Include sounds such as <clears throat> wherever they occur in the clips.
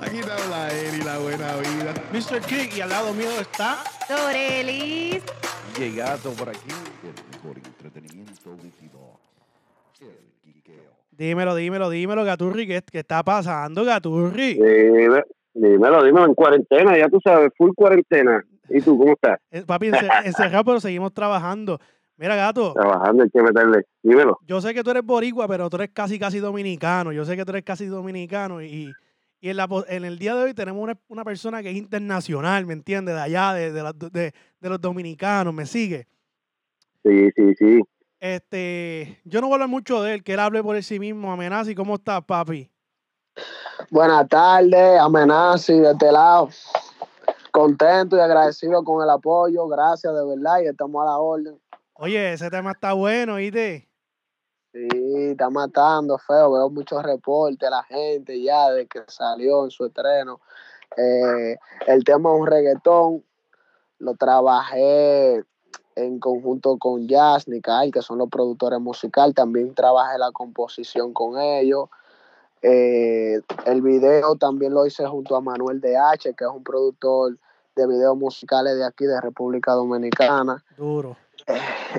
Aquí te habla y la buena vida. Mr. King y al lado mío está. Dorelis. Llegato por aquí, el mejor entretenimiento. El quiqueo. Dímelo, dímelo, dímelo, Gaturri. ¿Qué, qué está pasando, Gaturri? Dime, dímelo, dímelo, en cuarentena, ya tú sabes, full cuarentena. ¿Y tú cómo estás? Eh, Papi, ence- encerrado, pero seguimos trabajando. Mira, gato, Trabajando, hay que meterle. Dímelo. yo sé que tú eres boricua, pero tú eres casi, casi dominicano. Yo sé que tú eres casi dominicano y, y en, la, en el día de hoy tenemos una, una persona que es internacional, ¿me entiendes? De allá, de, de, la- de- de los dominicanos, ¿me sigue? Sí, sí, sí. Este, yo no voy a hablar mucho de él, que él hable por sí mismo. Amenaza, ¿y cómo estás, papi? Buenas tardes, Amenazi, de este lado. Contento y agradecido con el apoyo, gracias de verdad, y estamos a la orden. Oye, ese tema está bueno, ¿viste? Sí, está matando feo, veo muchos reportes, la gente ya de que salió en su estreno. Eh, el tema es un reggaetón, lo trabajé en conjunto con Jazz, que son los productores musicales, también trabajé la composición con ellos. Eh, el video también lo hice junto a Manuel DH, que es un productor de videos musicales de aquí, de República Dominicana. Duro.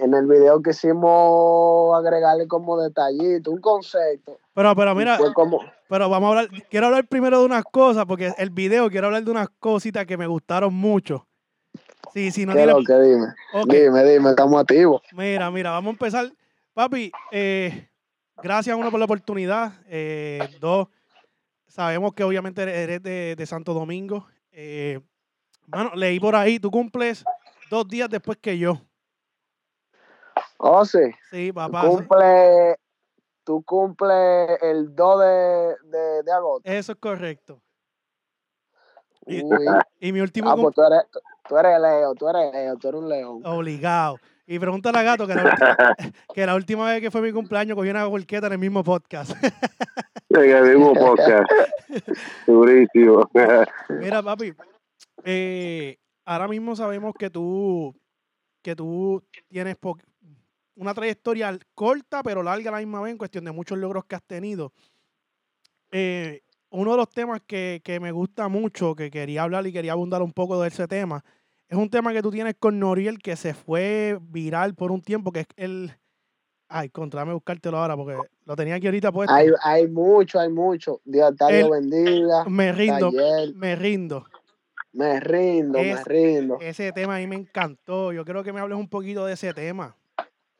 En el video quisimos agregarle como detallito, un concepto. Pero, pero mira, como, pero vamos a hablar, quiero hablar primero de unas cosas, porque el video quiero hablar de unas cositas que me gustaron mucho. Sí, sí, no ¿qué es tiene... lo que dime? Ok, Dime, dime, estamos activos. Mira, mira, vamos a empezar. Papi, eh, gracias uno por la oportunidad. eh, dos, sabemos que obviamente eres- eres de, de Santo Domingo. Eh, bueno, leí por ahí, tú cumples dos días después que yo. Oh, sí, Sí, papá. cumple, tú cumple el 2 de, de, de agosto. Eso es correcto. Y, mi último ah, pues tú eres, tú eres Leo, tú eres Leo, tú eres un león. obligado. Y pregúntale a Gato que la, ulti- <laughs> que la última vez que fue mi cumpleaños cogí una volqueta en el mismo podcast. <laughs> En el mismo podcast. <laughs> Durísimo. Mira, papi, eh, ahora mismo sabemos que tú, que tú tienes po- una trayectoria corta pero larga a la misma vez en cuestión de muchos logros que has tenido. Eh, uno de los temas que, que me gusta mucho, que quería hablar y quería abundar un poco de ese tema, es un tema que tú tienes con Noriel que se fue viral por un tiempo, que es el... Ay, contra, dame buscártelo ahora porque lo tenía aquí ahorita puesto. Hay, hay mucho, hay mucho. Dios te lo bendiga. me rindo, Taller, me rindo. me rindo, me rindo. Ese tema a mí me encantó. Yo creo que me hables un poquito de ese tema.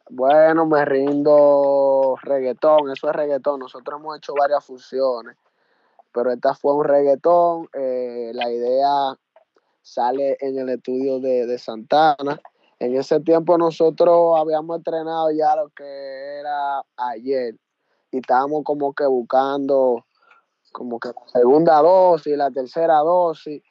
Bueno, me rindo reggaetón, eso es reggaetón. Nosotros hemos hecho varias fusiones, pero esta fue un reggaetón. eh, la idea sale en el estudio de, de Santana. En ese tiempo nosotros habíamos entrenado ya lo que era ayer y estábamos como que buscando como que la segunda dosis, la tercera dosis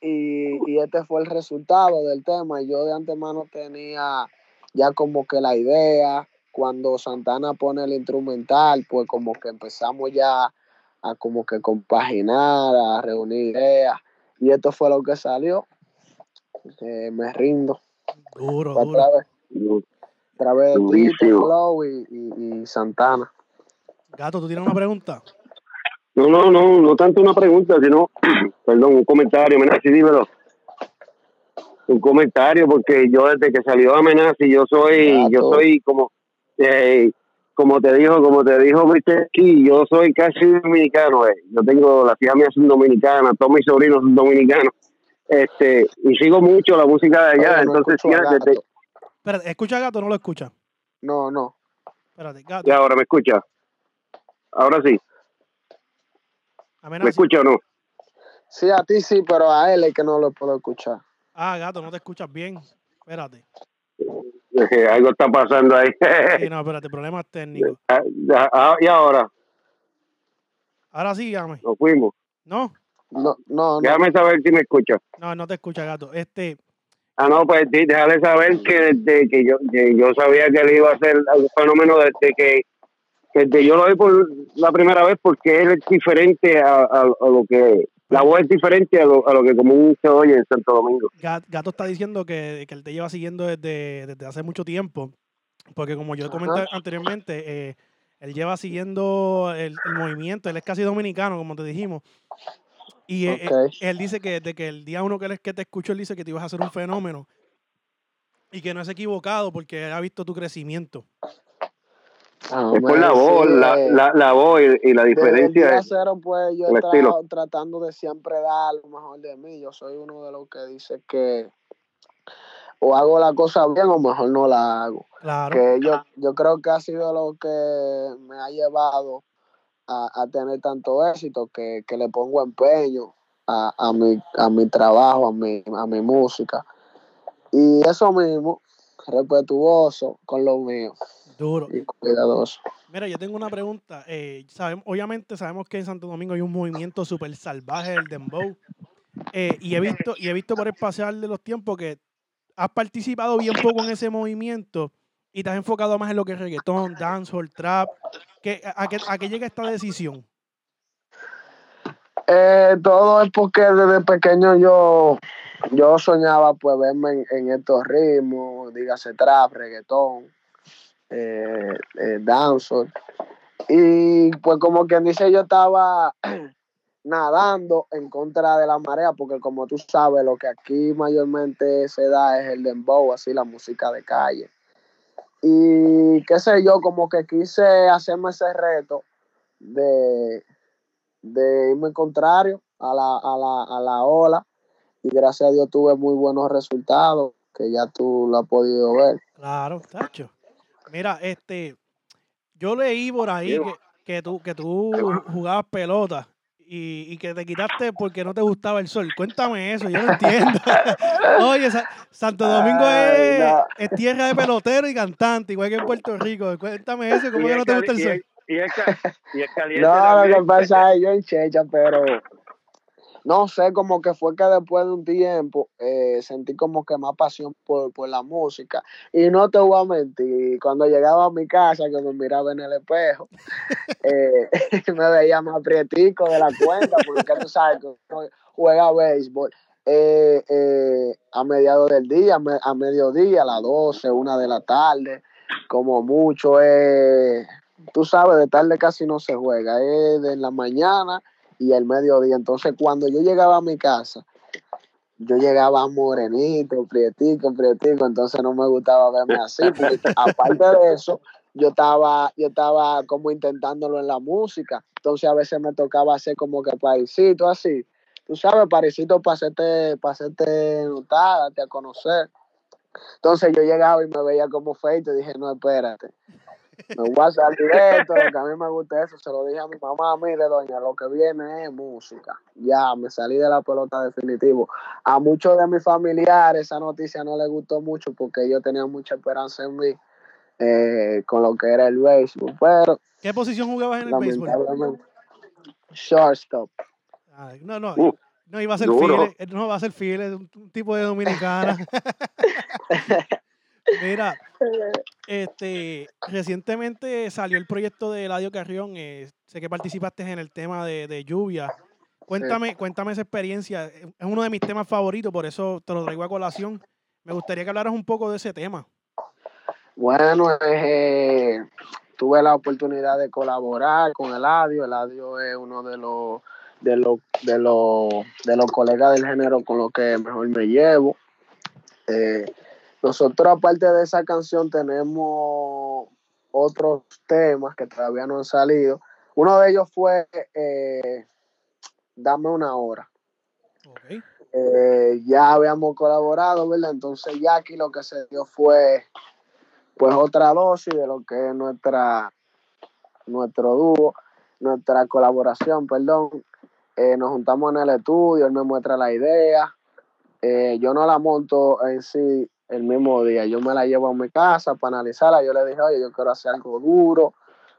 y, y este fue el resultado del tema. Y yo de antemano tenía ya como que la idea, cuando Santana pone el instrumental, pues como que empezamos ya a como que compaginar, a reunir ideas. Y esto fue lo que salió. Eh, me rindo. Duro, duro. a través de. Flow y, y- y Santana. Gato, ¿tú tienes una pregunta? No, no, no, no tanto una pregunta, sino, <clears throat> perdón, un comentario, Amenazi, dímelo. Un comentario, porque yo desde que salió Amenazi, yo soy, yo Gato. soy como, eh, como te dijo, como te dijo, viste, aquí, yo soy casi dominicano, eh. yo tengo, las hijas mías son dominicanas, todos mis sobrinos son dominicanos, este, y sigo mucho la música de allá, no entonces, a sí, desde- Gato. Espérate, ¿escucha Gato o no lo escucha? No, no. Espérate, Gato. y ahora me escucha, ahora sí, Amenaza. me escucha o no, Sí, a ti sí, pero a él es que no lo puedo escuchar. Ah, Gato, no te escuchas bien. Espérate. algo está pasando ahí, Sí, <laughs> no, espérate, problemas técnicos. Ah, ah, y ahora, Ahora sí, llame. nos fuimos. No, No, no, no. Déjame saber si me escucha. no, no te escucha, Gato. Este, Ah, no, pues sí, déjale saber que desde que yo, que yo sabía que él iba a ser un fenómeno desde que, que desde yo lo vi por la primera vez porque él es diferente a, a- a lo que, la voz es diferente a lo, a lo que común se oye en Santo Domingo. Ga- Gato está diciendo que, que él te lleva siguiendo desde, desde hace mucho tiempo. Porque como yo Ajá. comenté anteriormente, eh, Él lleva siguiendo el, el movimiento, él es casi dominicano, como te dijimos. Y eh, eh, él dice que de que el día uno que, él, que te escuchó, él dice que te ibas a hacer un fenómeno y que no es equivocado porque ha visto tu crecimiento. Ah, Es por la voz, sí, la, eh, la, la voz y, y la Desde el diferencia. día cero, pues yo el he estado tratando de siempre dar lo mejor de mí. Yo soy uno de los que dice que o hago la cosa bien o mejor no la hago. Claro. Que yo, yo creo que ha sido lo que me ha llevado a, a tener tanto éxito, que, que le pongo empeño a, a, mi, a mi trabajo, a mi, a mi música. Y eso mismo, respetuoso con lo mío Duro. y cuidadoso. Mira, yo tengo una pregunta. Eh, sabemos, obviamente sabemos que en Santo Domingo hay un movimiento súper salvaje del dembow. Eh, y he visto y he visto por el pasar de los tiempos que has participado bien poco en ese movimiento y te has enfocado más en lo que es reggaetón, dancehall, trap. ¿Qué, a, qué, ¿A qué llega esta decisión? Eh, todo es porque desde pequeño yo, yo soñaba pues verme en, en estos ritmos, dígase trap, reggaetón, eh, eh. Y pues como quien dice yo estaba <clears throat> nadando en contra de la marea, porque como tú sabes, lo que aquí mayormente se da es el dembow, así la música de calle. Y qué sé yo, como que quise hacerme ese reto de, de irme contrario a la, a, la, a la ola y gracias a Dios tuve muy buenos resultados que ya tú lo has podido ver. Claro, tacho. Mira, este, yo leí por ahí que, que tú, que tú jugabas pelota y, y que te quitaste porque no te gustaba el sol. Cuéntame eso, yo no entiendo. <laughs> Oye, Sa- Santo Domingo Ay, es, no. es tierra de pelotero y cantante, igual que en Puerto Rico. Cuéntame eso, ¿cómo que no te gusta el sol? Y es, ca- y es caliente. No, lo que pasa es yo en Checha, pero no sé, como que fue que después de un tiempo eh, sentí como que más pasión por, por la música. Y no te voy a mentir, cuando llegaba a mi casa, que me miraba en el espejo, <laughs> eh, <laughs> me veía más prietico de la cuenta, porque tú sabes que juega béisbol. eh, eh, a mediados del día, a mediodía, a las 12, una de la tarde, como mucho es tú sabes, de tarde casi no se juega, es de la mañana y el mediodía. Entonces, cuando yo llegaba a mi casa, yo llegaba morenito, prietico, prietico, entonces no me gustaba verme así, porque <laughs> aparte de eso, yo estaba, yo estaba como intentándolo en la música, entonces a veces me tocaba hacer como que parisito así, tú sabes, parisito para hacerte, para hacerte notar, darte a conocer. Entonces yo llegaba y me veía como feito y dije, no, espérate, me voy a salir de esto, lo que a mí me gusta eso, se lo dije a mi mamá, mire doña, lo que viene es música. Ya, me salí de la pelota definitivo. A muchos de mis familiares esa noticia no les gustó mucho porque ellos tenían mucha esperanza en mí eh, con lo que era el béisbol, pero ¿Qué posición jugabas en el béisbol? shortstop. No, no, Uh, no iba a ser duro. File, eh, no va a ser es un, un tipo de dominicana. <laughs> Mira, <laughs> este, recientemente salió el proyecto de Eladio Carrión. eh, sé que participaste en el tema de, de lluvia. Cuéntame, cuéntame esa experiencia. Es uno de mis temas favoritos, por eso te lo traigo a colación. Me gustaría que hablaras un poco de ese tema. Bueno, eh, tuve la oportunidad de colaborar con Eladio. Eladio es uno de los de los de los de los colegas del género con los que mejor me llevo. Eh, nosotros aparte de esa canción tenemos otros temas que todavía no han salido. Uno de ellos fue eh, Dame una hora. Eh, ya habíamos colaborado, ¿verdad? Entonces ya aquí lo que se dio fue pues otra dosis de lo que es nuestra nuestro dúo, nuestra colaboración, perdón. Eh, nos juntamos en el estudio, él me muestra la idea. Yo no la monto en sí el mismo día, yo me la llevo a mi casa para analizarla. Yo le dije, oye, yo quiero hacer algo duro,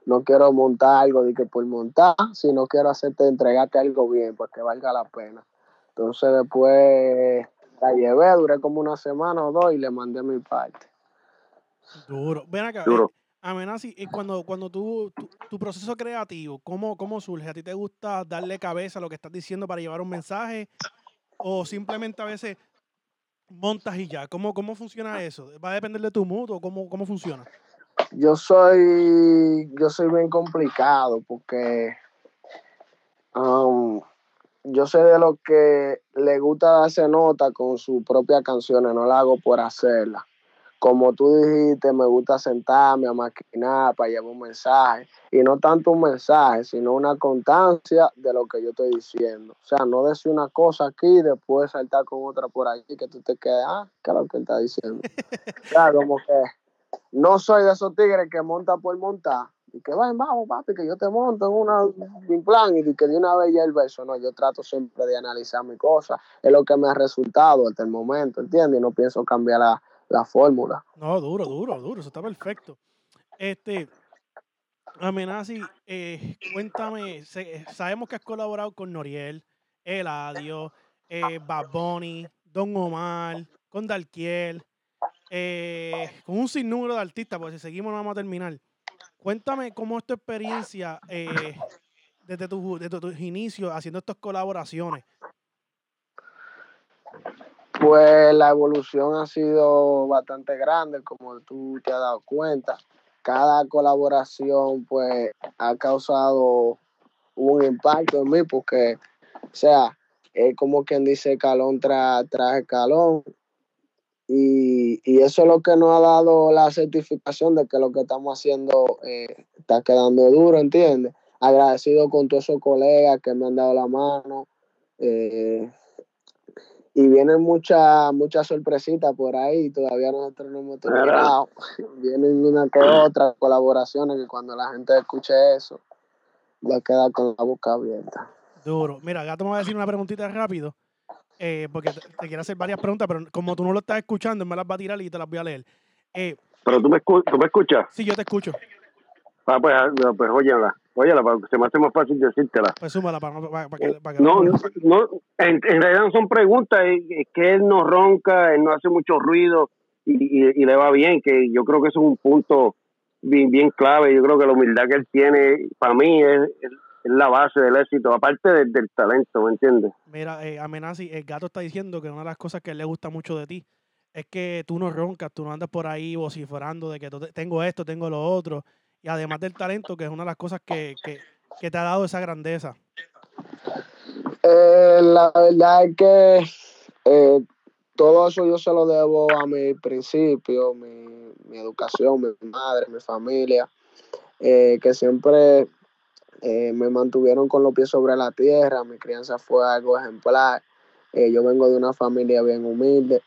no quiero montar algo de que por montar, sino quiero hacerte, entregarte algo bien para que valga la pena. Entonces después la llevé, duré como una semana o dos y le mandé mi parte. Duro. Ven acá. Duro. eh, Amenazi, y cuando, cuando tú, tu, tu proceso creativo, ¿cómo, ¿cómo surge? ¿A ti te gusta darle cabeza a lo que estás diciendo para llevar un mensaje? ¿O simplemente a veces montas y ya? ¿Cómo, cómo funciona eso? ¿Va a depender de tu mood o cómo, cómo funciona? yo soy, yo soy bien complicado porque um, yo sé de lo que le gusta darse nota con sus propias canciones, no la hago por hacerla. Como tú dijiste, me gusta sentarme a maquinar para llevar un mensaje. Y no tanto un mensaje, sino una constancia de lo que yo estoy diciendo. O sea, no decir una cosa aquí y después saltar con otra por allí que tú te quedes, ah, ¿qué es lo que él está diciendo? o sea, como que no soy de esos tigres que monta por montar y que vayan, vamos, papi, que yo te monto en una, un plan y que de una vez ya el verso. No, yo trato siempre de analizar mi cosa. Es lo que me ha resultado hasta el momento, ¿entiendes? Y no pienso cambiar la, la fórmula. No, duro, duro, duro. Eso está perfecto. Este, Amenazi, eh, cuéntame, sabemos que has colaborado con Noriel, Eladio, eh, Bad Bunny, Don Omar, con Dalquiel, eh, con un sinnúmero de artistas, porque si seguimos no vamos a terminar. Cuéntame cómo es tu experiencia eh, desde, tu- desde tus inicios haciendo estas colaboraciones. Pues la evolución ha sido bastante grande, como tú te has dado cuenta. Cada colaboración, pues, ha causado un impacto en mí, porque, o sea, es como quien dice calón tras tras escalón. Y, y eso es lo que nos ha dado la certificación de que lo que estamos haciendo eh, está quedando duro, ¿entiendes? Agradecido con todos esos colegas que me han dado la mano. eh, y vienen muchas muchas sorpresitas por ahí, todavía nosotros no hemos terminado. <laughs> Vienen una que otra colaboraciones que cuando la gente escuche eso, va a quedar con la boca abierta. Duro. Mira, Gato me va a decir una preguntita rápido, eh, porque te, te quiero hacer varias preguntas, pero como tú no lo estás escuchando, me las va a tirar y te las voy a leer. Eh, Pero tú me, escu- tú me escuchas. sí, yo te escucho. Ah, pues, ah, pues óyela. Para que se me hace más fácil decírtela. Pues súmala para, para, para que, para que No, no, en, en realidad no son preguntas, es, es que él no ronca, él no hace mucho ruido y, y, y le va bien, que yo creo que eso es un punto bien, bien clave. Yo creo que la humildad que él tiene, para mí, es, es- es la base del éxito, aparte del, del talento, ¿me entiendes? Mira, eh, Amenazi, el gato está diciendo que una de las cosas que le gusta mucho de ti es que tú no roncas, tú no andas por ahí vociferando de que tengo esto, tengo lo otro. Y además del talento, que es una de las cosas que, que, te ha dado esa grandeza. Eh, la verdad es que eh, todo eso yo se lo debo a mi principio, mi, educación, mi madre, mi familia, eh, que siempre me mantuvieron con los pies sobre la tierra, mi crianza fue algo ejemplar, yo vengo de una familia bien humilde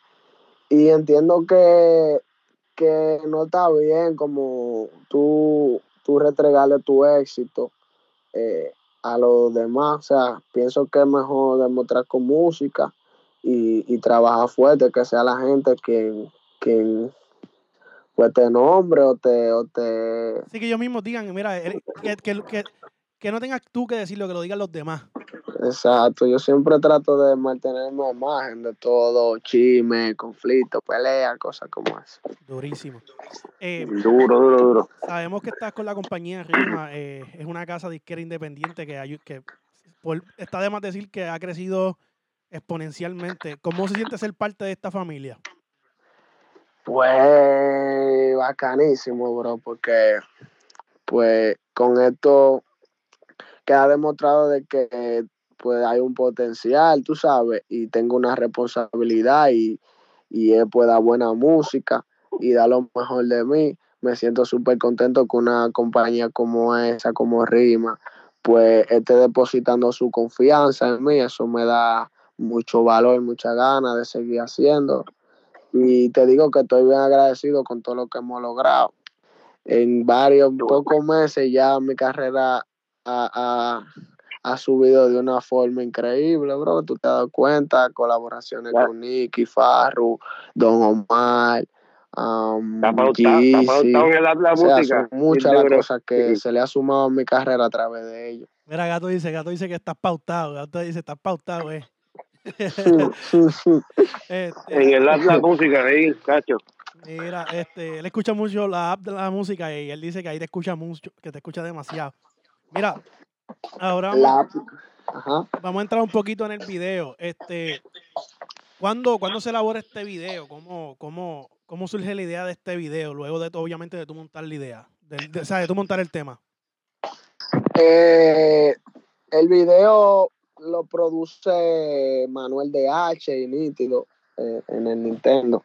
y entiendo que, que no está bien como tú, tú retregarle tu éxito eh, a los demás, o sea, pienso que es mejor demostrar con música y, y trabajar fuerte, que sea la gente quien, quien pues te nombre o te, o te Así que ellos mismos digan, mira, que, que, que no tengas tú que decirlo, que lo digan los demás. Exacto, yo siempre trato de mantenerme al margen de todo chisme, conflicto, pelea, cosas como eso. Durísimo. Eh, Duro, duro, duro. sabemos que estás con la compañía Rima, eh, es una casa disquera independiente que, ayu- que por- está de más decir que ha crecido exponencialmente. ¿Cómo se siente ser parte de esta familia? Pues bacanísimo, bro, porque pues con esto queda demostrado de que pues hay un potencial, tú sabes, y tengo una responsabilidad y, y es pues dar buena música y dar lo mejor de mí. Me siento súper contento que una compañía como esa, como Rima, pues esté depositando su confianza en mí. Eso me da mucho valor, mucha ganas de seguir haciendo. Y te digo que estoy bien agradecido con todo lo que hemos logrado. En varios, pocos meses ya mi carrera ha, ha- ha subido de una forma increíble, bro. Tú te has dado cuenta, colaboraciones con Nicky, Farru, Don Omar, um, Está pautado, está Yeezy. la, la O sea, música. son muchas las cosas que Sí. se le ha sumado a mi carrera a través de ellos. Mira, Gato dice, Gato dice que estás pautado, Gato dice, estás pautado, eh. <laughs> Este, En el la, la <laughs> música, ahí, cacho. Mira, este, él escucha mucho la app de la música y él dice que ahí te escucha mucho, que te escucha demasiado. Mira, ahora vamos, La- Ajá. vamos a entrar un poquito en el video. Este, ¿cuándo, ¿cuándo se elabora este video? ¿Cómo, cómo, cómo surge la idea de este video? Luego de, obviamente, de tú montar la idea. De, de- o sea, de tú montar el tema. Eh, el video lo produce Manuel DH y Nítido eh, en el Nintendo,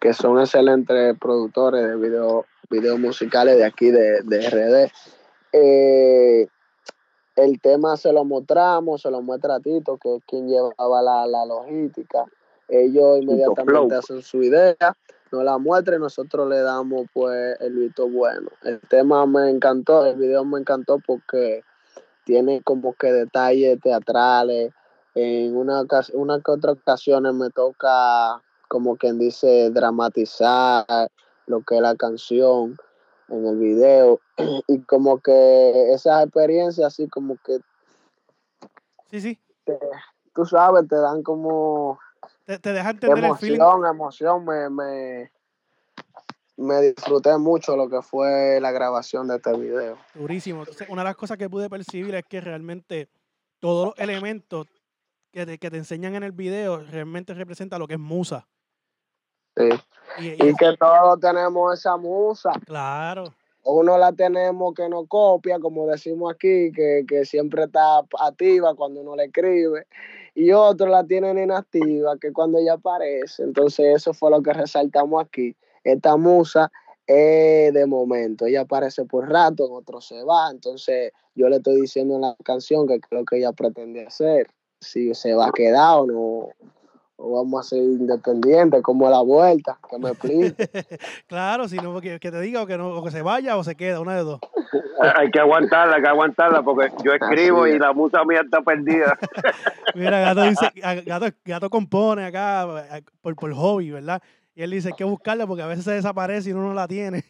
que son excelentes productores de video, videos musicales de aquí de, de RD. Eh, el tema se lo mostramos, se lo muestra a Tito, que es quien llevaba la, la logística. Ellos inmediatamente hacen su idea, nos la muestran y nosotros le damos pues el visto bueno. El tema me encantó, el video me encantó porque tiene como que detalles teatrales. En una, una que otra ocasiones me toca, como quien dice, dramatizar lo que es la canción en el video. <clears throat> Y como que esas experiencias así como que, Sí, sí. tú sabes, te dan como Te, te deja entender el feeling. emoción, emoción. Me, me, me disfruté mucho lo que fue la grabación de este video. Durísimo. Entonces, una de las cosas que pude percibir es que realmente todos los elementos que te, que te enseñan en el video realmente representa lo que es musa. Sí. Y, y- Y que todos tenemos esa musa. claro, Uno la tenemos que no copia, como decimos aquí, que, que siempre está activa cuando uno le escribe. Y otros la tienen inactiva, que cuando ella aparece. Entonces eso fue lo que resaltamos aquí. Esta musa es de momento. Ella aparece por rato, en otro se va. Entonces yo le estoy diciendo en la canción que es lo que ella pretende hacer. Si se va a quedar o no. O vamos a ser independientes, como la vuelta, que me explique. <laughs> claro, si no, que, que te diga o que, no, o que se vaya o se queda, una de dos. <laughs> Hay que aguantarla, hay que aguantarla, porque yo escribo y la musa mía está perdida. <laughs> Mira, Gato dice, a- Gato, Gato compone acá eh, por, por hobby, ¿verdad? Y él dice hay que buscarla porque a veces se desaparece y uno no la tiene.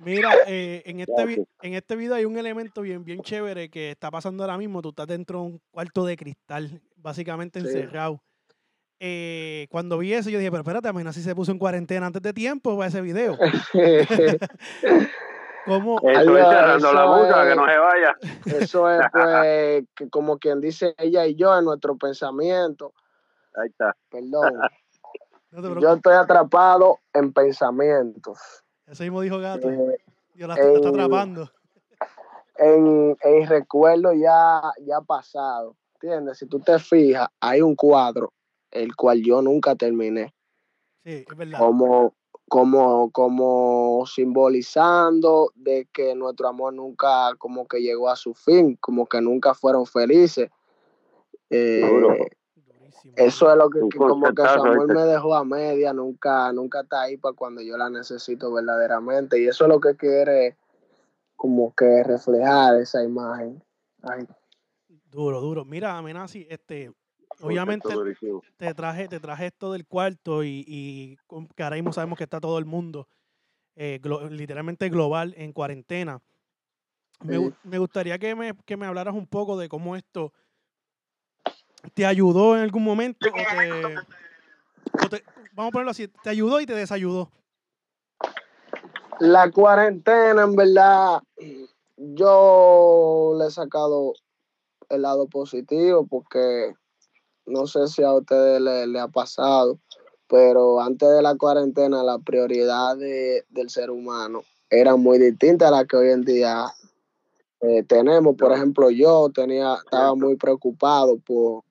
Mira, eh, en, este en este video hay un elemento bien, bien chévere que está pasando ahora mismo. Tú estás dentro de un cuarto de cristal, básicamente Sí. encerrado. Eh, cuando vi eso, yo dije, pero espérate, imagina si se puso en cuarentena antes de tiempo para ese video. <laughs> ¿Cómo? Eso Adiós, es cerrando la musa, es- que no se vaya. Eso es, <laughs> pues, que como quien dice ella y yo en nuestro pensamiento. Ahí está. Perdón. <laughs> No. Yo estoy atrapado en pensamientos. Eso mismo dijo Gato. Eh, Dios la, la está eh, atrapando. en, en recuerdo ya, ya pasado. ¿Entiendes? Si tú te fijas, hay un cuadro, el cual yo nunca terminé. Sí, es verdad. Como, como, como simbolizando de que nuestro amor nunca como que llegó a su fin, como que nunca fueron felices. Eh, Eso es lo que, como que ¿viste? me dejó a media, nunca, nunca está ahí para cuando yo la necesito verdaderamente. Y eso es lo que quiere como que reflejar esa imagen. Ay, Duro, duro. Mira, Amenazi, este, obviamente te traje, te traje esto del cuarto y, y que ahora mismo sabemos que está todo el mundo eh, glo- literalmente global en cuarentena. Me, me gustaría que me, que me hablaras un poco de cómo esto te ayudó en algún momento o te, o te- vamos a ponerlo así, te ayudó y te desayudó. La cuarentena, en verdad, yo le he sacado el lado positivo porque no sé si a ustedes le, le ha pasado, pero antes de la cuarentena la prioridad de- del ser humano era muy distinta a la que hoy en día eh, tenemos. Por ejemplo, yo tenía, estaba muy preocupado por,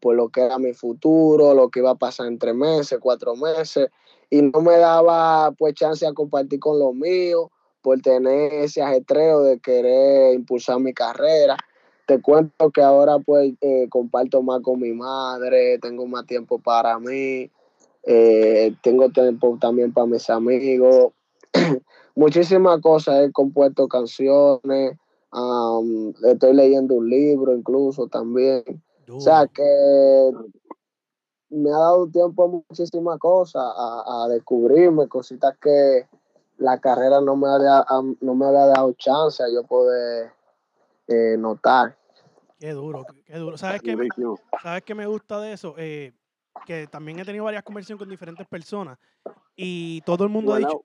por lo que era mi futuro, lo que iba a pasar en tres meses, cuatro meses, y no me daba pues chance a compartir con los míos por tener ese ajetreo de querer impulsar mi carrera. Te cuento que ahora pues eh, comparto más con mi madre, tengo más tiempo para mí, eh, tengo tiempo también para mis amigos, <clears throat> muchísimas cosas, he compuesto canciones, am, estoy leyendo un libro incluso también. O sea que me ha dado tiempo a muchísimas cosas, a, a descubrirme cositas que la carrera no me había, no me había dado chance a yo poder eh, notar. Qué duro, qué- duro. ¿Sabes qué, me. ¿Sabes qué me gusta de eso? Eh, que también he tenido varias conversaciones con diferentes personas y todo el mundo ha dicho,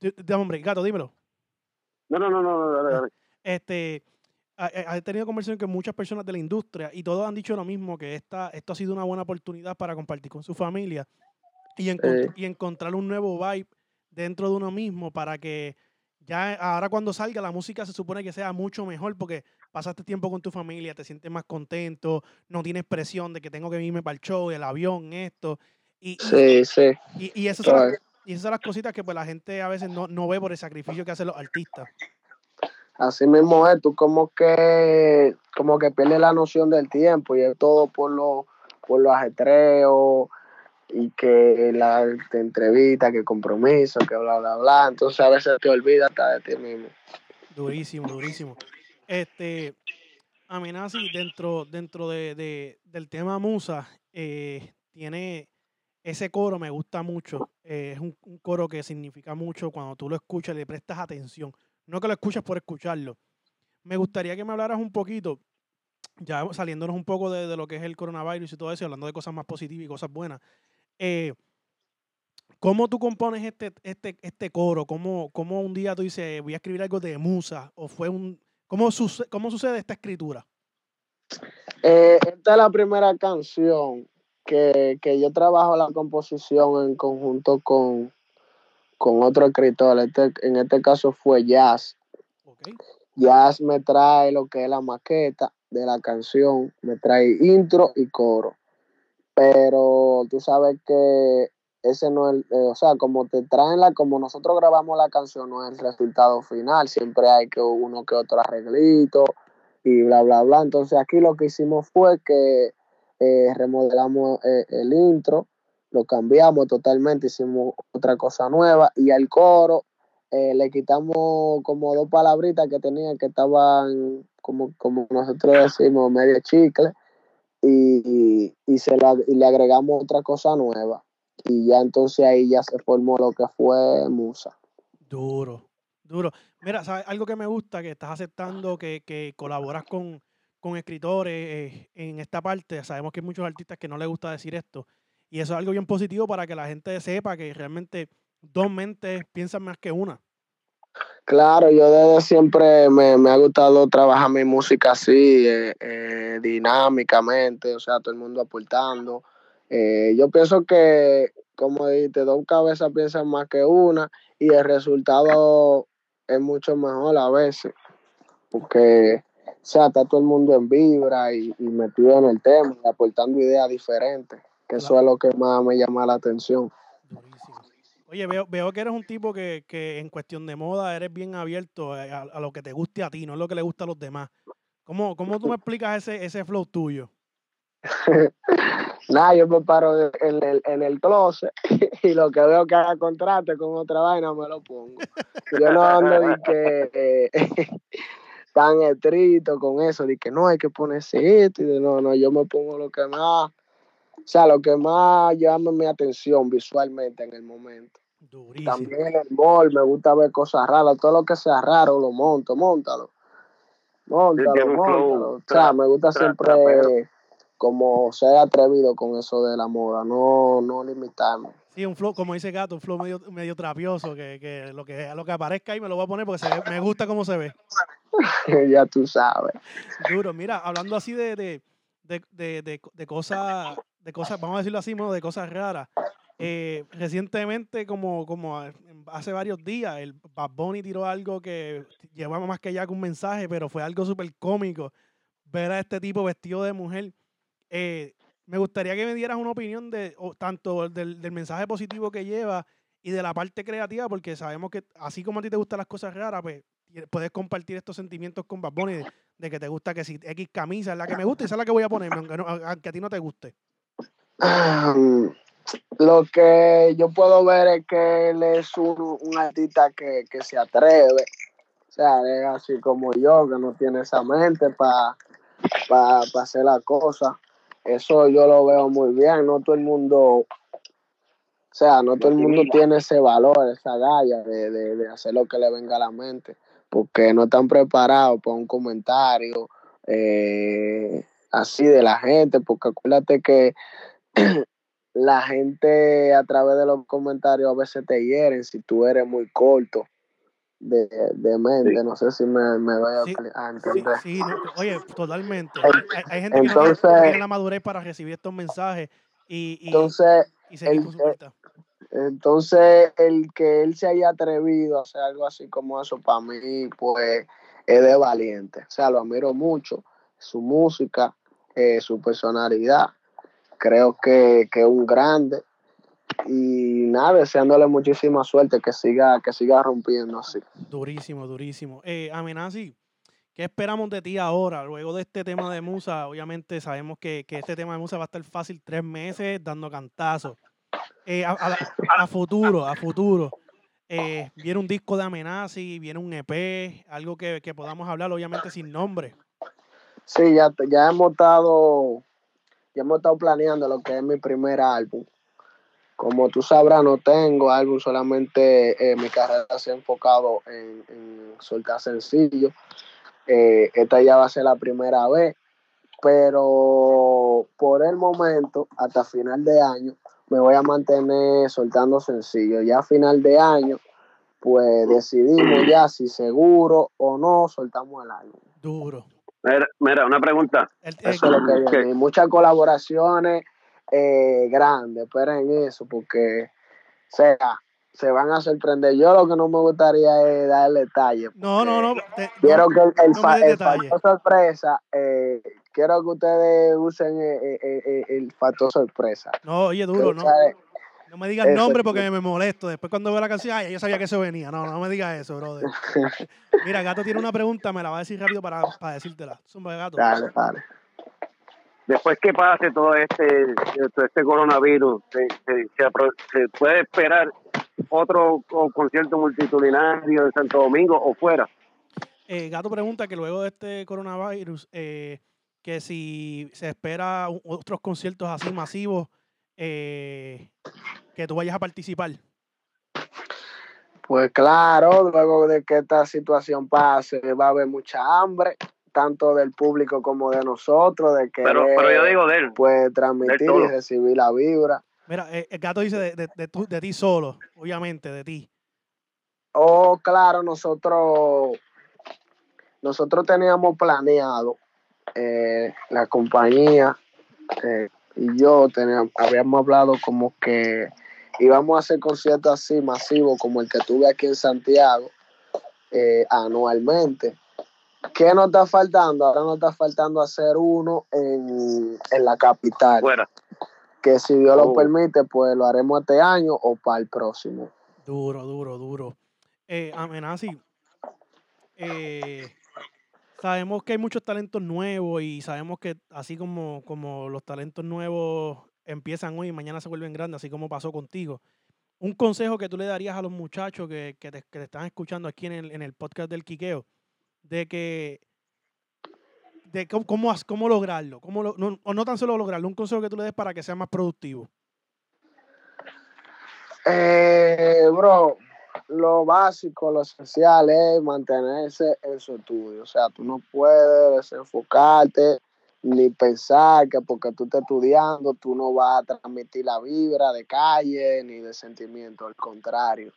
Di- di- hombre, gato, dímelo. No, no, no, no, no, dale, dale. <laughs> Este, he tenido conversaciones con muchas personas de la industria y todos han dicho lo mismo, que esta, esto ha sido una buena oportunidad para compartir con su familia y, encont- y encontrar un nuevo vibe dentro de uno mismo para que ya ahora cuando salga la música se supone que sea mucho mejor porque pasaste tiempo con tu familia, te sientes más contento, no tienes presión de que tengo que irme para el show, el avión, esto. Y, Sí, sí. y, y esas son las, y esas son las cositas que pues la gente a veces no, no ve por el sacrificio que hacen los artistas. Así mismo es, tú como que, como que pierdes la noción del tiempo y es todo por lo, por los ajetreos y que la entrevista, que compromiso, que bla, bla, bla. Entonces a veces te olvidas hasta de ti mismo. Durísimo, durísimo. Este, Amenazi, dentro, dentro de, de- del tema Musa, eh, tiene ese coro, me gusta mucho. eh, es un, un coro que significa mucho cuando tú lo escuchas, le prestas atención. No que lo escuches por escucharlo. Me gustaría que me hablaras un poquito, ya saliéndonos un poco de, de lo que es el coronavirus y todo eso, hablando de cosas más positivas y cosas buenas. eh, ¿Cómo tú compones este, este, este coro? ¿Cómo, ¿Cómo un día tú dices, voy a escribir algo de musa? ¿O fue un... ¿Cómo, suce- cómo sucede esta escritura? Eh, esta es la primera canción que, que yo trabajo la composición en conjunto con, con otro escritor. Este, en este caso fue Jazz. ¿Ok? Jazz me trae lo que es la maqueta de la canción, me trae intro y coro. Pero tú sabes que ese no es, eh, o sea, como te traen la, como nosotros grabamos la canción, no es el resultado final, siempre hay que uno que otro arreglito y bla, bla, bla. Entonces aquí lo que hicimos fue que eh, remodelamos eh, el intro, lo cambiamos totalmente, hicimos otra cosa nueva y al coro eh, le quitamos como dos palabritas que tenía que estaban como, como nosotros decimos medio chicle y, y, y se la- y le agregamos otra cosa nueva y ya entonces ahí ya se formó lo que fue Musa. Duro, duro. Mira, ¿sabes? Algo que me gusta, que estás aceptando que, que colaboras con, con escritores eh, en esta parte. Sabemos que hay muchos artistas que no les gusta decir esto. Y eso es algo bien positivo para que la gente sepa que realmente dos mentes piensan más que una. Claro, yo desde siempre me, me ha gustado trabajar mi música así, eh, eh, dinámicamente, o sea, todo el mundo aportando. Eh, yo pienso que, como dijiste, dos cabezas piensan más que una y el resultado es mucho mejor a veces, porque, o sea, está todo el mundo en vibra y, y metido en el tema, y aportando ideas diferentes, que eso es lo que más me llama la atención. Durísimo. Oye, veo, veo que eres un tipo que, que en cuestión de moda eres bien abierto a, a- a lo que te guste a ti, no es lo que le gusta a los demás. ¿Cómo, cómo tú me explicas ese, ese flow tuyo? <laughs> Nada, yo me paro en el, en el closet <laughs> y lo que veo que haga contraste con otra vaina me lo pongo. Yo no ando de que eh, <laughs> tan estricto con eso, de que no hay que ponerse esto y de no, no, yo me pongo lo que más, sea, lo que más llama mi atención visualmente en el momento. Durísimo. También en el mall me gusta ver cosas raras, todo lo que sea raro lo monto, montalo. Flow móntalo. O sea, me gusta siempre como ser atrevido con eso de la moda, no, no limitarme. Sí, un flow, como dice Gato, un flow medio, medio trapioso, que, que lo que lo que aparezca ahí me lo voy a poner porque se ve- me gusta cómo se ve. <laughs> ya tú sabes. Duro. Mira, hablando así de, de, de, de, de- de cosas, de cosas, vamos a decirlo así, de cosas raras. eh, recientemente, como, como hace varios días, el Bad Bunny tiró algo que llevaba más que ya que un mensaje, pero fue algo súper cómico. Ver a este tipo vestido de mujer. Eh, me gustaría que me dieras una opinión de tanto del, del mensaje positivo que lleva y de la parte creativa, porque sabemos que así como a ti te gustan las cosas raras, pues puedes compartir estos sentimientos con Bad Bunny de, que te gusta que si X camisa es la que me gusta y esa es la que voy a ponerme, aunque, no- aunque a ti no te guste. Lo que yo puedo ver es que él es un, un artista que, que se atreve. O sea, es así como yo, que no tiene esa mente para pa, pa hacer la cosa. Eso yo lo veo muy bien. No todo el mundo, o sea, no todo el mundo tiene ese valor, esa galla de, de, de hacer lo que le venga a la mente, porque no están preparados para un comentario eh, así de la gente, porque acuérdate que <clears throat> la gente a través de los comentarios a veces te hieren si tú eres muy corto de, de mente. Sí. No sé si me, me voy a, Sí, a Sí, entender. sí, no, oye, totalmente. Hay, hay gente que no tiene- Entonces- la madurez para recibir estos mensajes y, y, Entonces, y seguir el- con su. Entonces, el que él se haya atrevido a hacer algo así como eso, para mí, pues, es de valiente. O sea, lo admiro mucho. Su música, eh, su personalidad. Creo que, que es un grande. Y nada, deseándole muchísima suerte, que siga, que siga rompiendo así. Durísimo, durísimo. Eh, Amenazi, ¿qué esperamos de ti ahora? Luego de este tema de Musa, obviamente sabemos que, que este tema de Musa va a estar fácil tres meses dando cantazos. Eh, a, a- a futuro, a futuro. eh, viene un disco de Amenazi, viene un EP, algo que, que podamos hablar, obviamente sin nombre. Sí, ya, ya hemos estado, ya hemos estado planeando lo que es mi primer álbum. Como tú sabrás, no tengo álbum, solamente eh, mi carrera se ha enfocado en, soltar sencillo. Eh, esta ya va a ser la primera vez, pero por el momento, hasta final de año, me voy a mantener soltando sencillo. Ya a final de año, pues decidimos ya si seguro o no soltamos el álbum. Duro. Mira, mira, una pregunta. El- el- Eso es lo que viene. Muchas colaboraciones eh, grandes, esperen eso, porque o sea, se van a sorprender. Yo lo que no me gustaría es darle detalle. no, no, no. te- Quiero que el, el, no fa- el factor sorpresa, eh, quiero que ustedes usen eh, eh, eh, eh, el factor sorpresa. No, oye, duro, no. No me digas nombre porque me molesto. Después cuando veo la canción, ay, yo sabía que eso venía. No, no me digas eso, brother. <laughs> Mira, Gato tiene una pregunta, me la va a decir rápido para, para decírtela. Zumba, Gato. dale, dale. Después que pase todo este, todo este coronavirus, se, se- se puede esperar otro co- concierto multitudinario en Santo Domingo o fuera. Eh, Gato pregunta que luego de este coronavirus, eh, que si se espera otros conciertos así masivos, eh, que tú vayas a participar. Pues claro, luego de que esta situación pase, va a haber mucha hambre, tanto del público como de nosotros, de que Pero, pero yo digo de él. pues transmitir y recibir la vibra. Mira, eh, el Gato dice de, de, de tú- de ti solo, obviamente, de ti. Oh, claro, nosotros nosotros teníamos planeado eh, la compañía eh, y yo teníamos, habíamos hablado como que íbamos a hacer conciertos así masivos como el que tuve aquí en Santiago eh, anualmente. ¿Qué nos está faltando? Ahora nos está faltando hacer uno en, en la capital, Fuera. que si Dios lo Oh. permite, pues lo haremos este año o para el próximo. Duro, duro, duro. Eh, Amenazi, eh, sabemos que hay muchos talentos nuevos y sabemos que así como, como los talentos nuevos empiezan hoy y mañana se vuelven grandes, así como pasó contigo. Un consejo que tú le darías a los muchachos que, que te, que te están escuchando aquí en el, en el podcast del Quiqueo, de que de cómo, cómo, cómo lograrlo, cómo no, o no tan solo lograrlo, un consejo que tú le des para que sea más productivo. Eh, bro, lo básico, lo esencial es mantenerse en su estudio. O sea, tú no puedes desenfocarte ni pensar que porque tú estás estudiando, tú no vas a transmitir la vibra de calle ni de sentimiento. Al contrario,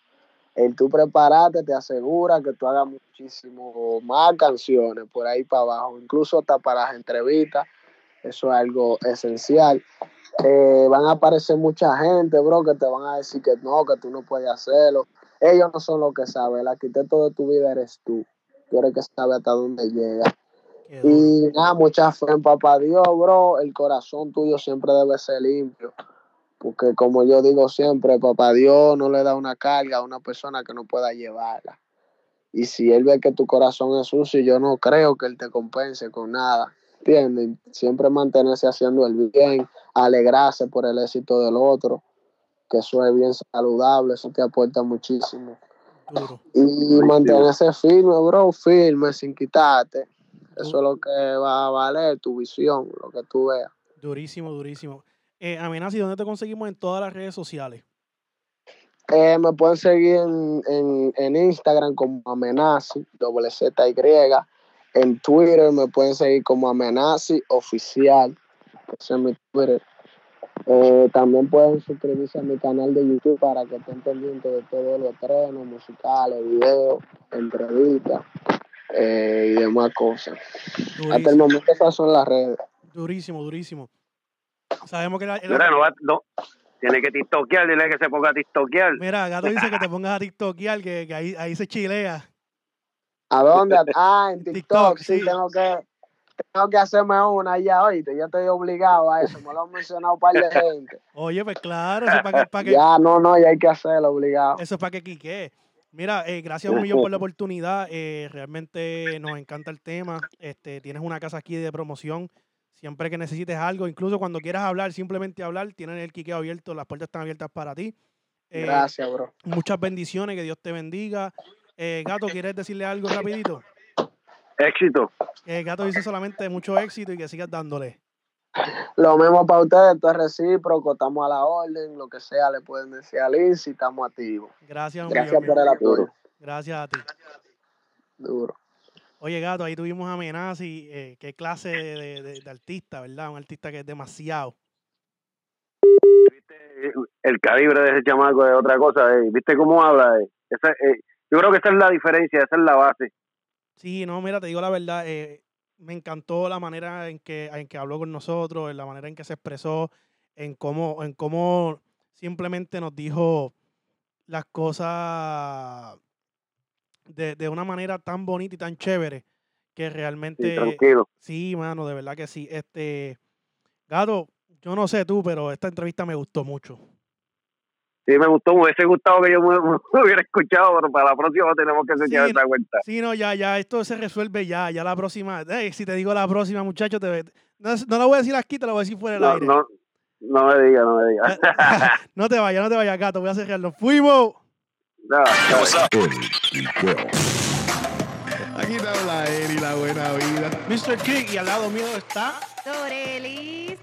el tú prepararte te asegura que tú hagas muchísimo más canciones por ahí para abajo, incluso hasta para las entrevistas. Eso es algo esencial eh, van a aparecer mucha gente, bro, que te van a decir que no, que tú no puedes hacerlo. Ellos no son los que saben, el arquitecto de tu vida eres tú. Tú eres el que sabe hasta dónde llega. Qué duro. Y nada, mucha fe en papá Dios, bro. El corazón tuyo siempre debe ser limpio. Porque como yo digo siempre, papá Dios no le da una carga a una persona que no pueda llevarla. Y si él ve que tu corazón es sucio, yo no creo que él te compense con nada. ¿Entiendes? Siempre mantenerse haciendo el bien, alegrarse por el éxito del otro, que eso es bien saludable, eso te aporta muchísimo. Duro. Y mantenerse firme, bro, firme, sin quitarte. Eso es lo que va a valer, tu visión, lo que tú veas. Durísimo, durísimo. Eh, Amenazi, ¿dónde te conseguimos en todas las redes sociales? Eh, me pueden seguir en, en, en Instagram como Amenazi, doble Z Y. En Twitter me pueden seguir como Amenazi Oficial. Ese es mi Twitter. Eh, también pueden suscribirse a mi canal de YouTube para que estén pendientes de todos los estrenos musicales, videos, entrevistas eh, y demás cosas. Hasta el momento esas son las redes. durísimo, durísimo. Sabemos que la, Mira, no va, no, Tiene que tiktokear, dile que se ponga a tiktokear. Mira, Gato dice que te <laughs> pongas a TikTokear, que, que ahí, ahí se chilea. ¿A dónde? Ah, en <laughs> TikTok, TikTok, sí, sí. tengo que tengo que hacerme una ya, oíste, yo estoy obligado a eso, me lo han mencionado un par de gente. <laughs> Oye, pues claro, eso es para que, Ya, no, no, ya hay que hacerlo, obligado. eso es para que quique. Mira, eh, gracias un millón por la oportunidad. eh, realmente nos encanta el tema. Este, tienes una casa aquí de promoción. Siempre que necesites algo, incluso cuando quieras hablar, simplemente hablar, tienen el quiqueo abierto, las puertas están abiertas para ti. Eh, Gracias, bro. muchas bendiciones, que Dios te bendiga. Eh, Gato, ¿quieres decirle algo rapidito? Éxito. Eh, Gato dice solamente mucho éxito y que sigas dándole. Lo mismo para ustedes, esto es recíproco, estamos a la orden, lo que sea le pueden decir a Liz y estamos activos. Gracias, Gracias por el apoyo. Gracias a ti. Duro. Oye, Gato, ahí tuvimos a Menazzi. eh, qué clase de, de- de artista, ¿verdad? Un artista que es demasiado. ¿Viste? El calibre de ese chamaco es otra cosa. eh. ¿Viste cómo habla? eh? Esa, eh, yo creo que esa es la diferencia, esa es la base. Sí, no, mira, te digo la verdad, eh, me encantó la manera en que, en que habló con nosotros, en la manera en que se expresó, en cómo, en cómo simplemente nos dijo las cosas de, de una manera tan bonita y tan chévere que Sí, realmente, tranquilo. sí, mano, de verdad que sí. Este, Gato, yo no sé tú, pero esta entrevista me gustó mucho. Sí, me gustó, me hubiese gustado que yo me, <laughs> me hubiera escuchado, pero para la próxima tenemos que enseñar Sí, esa cuenta. Sí, no, ya, ya, esto se resuelve ya, ya la próxima. Ey, si te digo la próxima, muchacho, te, no, no la voy a decir aquí, te la voy a decir fuera del No, aire. no, no me digas, no me digas. <laughs> <laughs> No te vayas, no te vayas, gato, voy a cerrarlo. ¡Fuimos! No. Aquí te habla Eri, la buena vida. Mr. King, y al lado mío está Dorelis.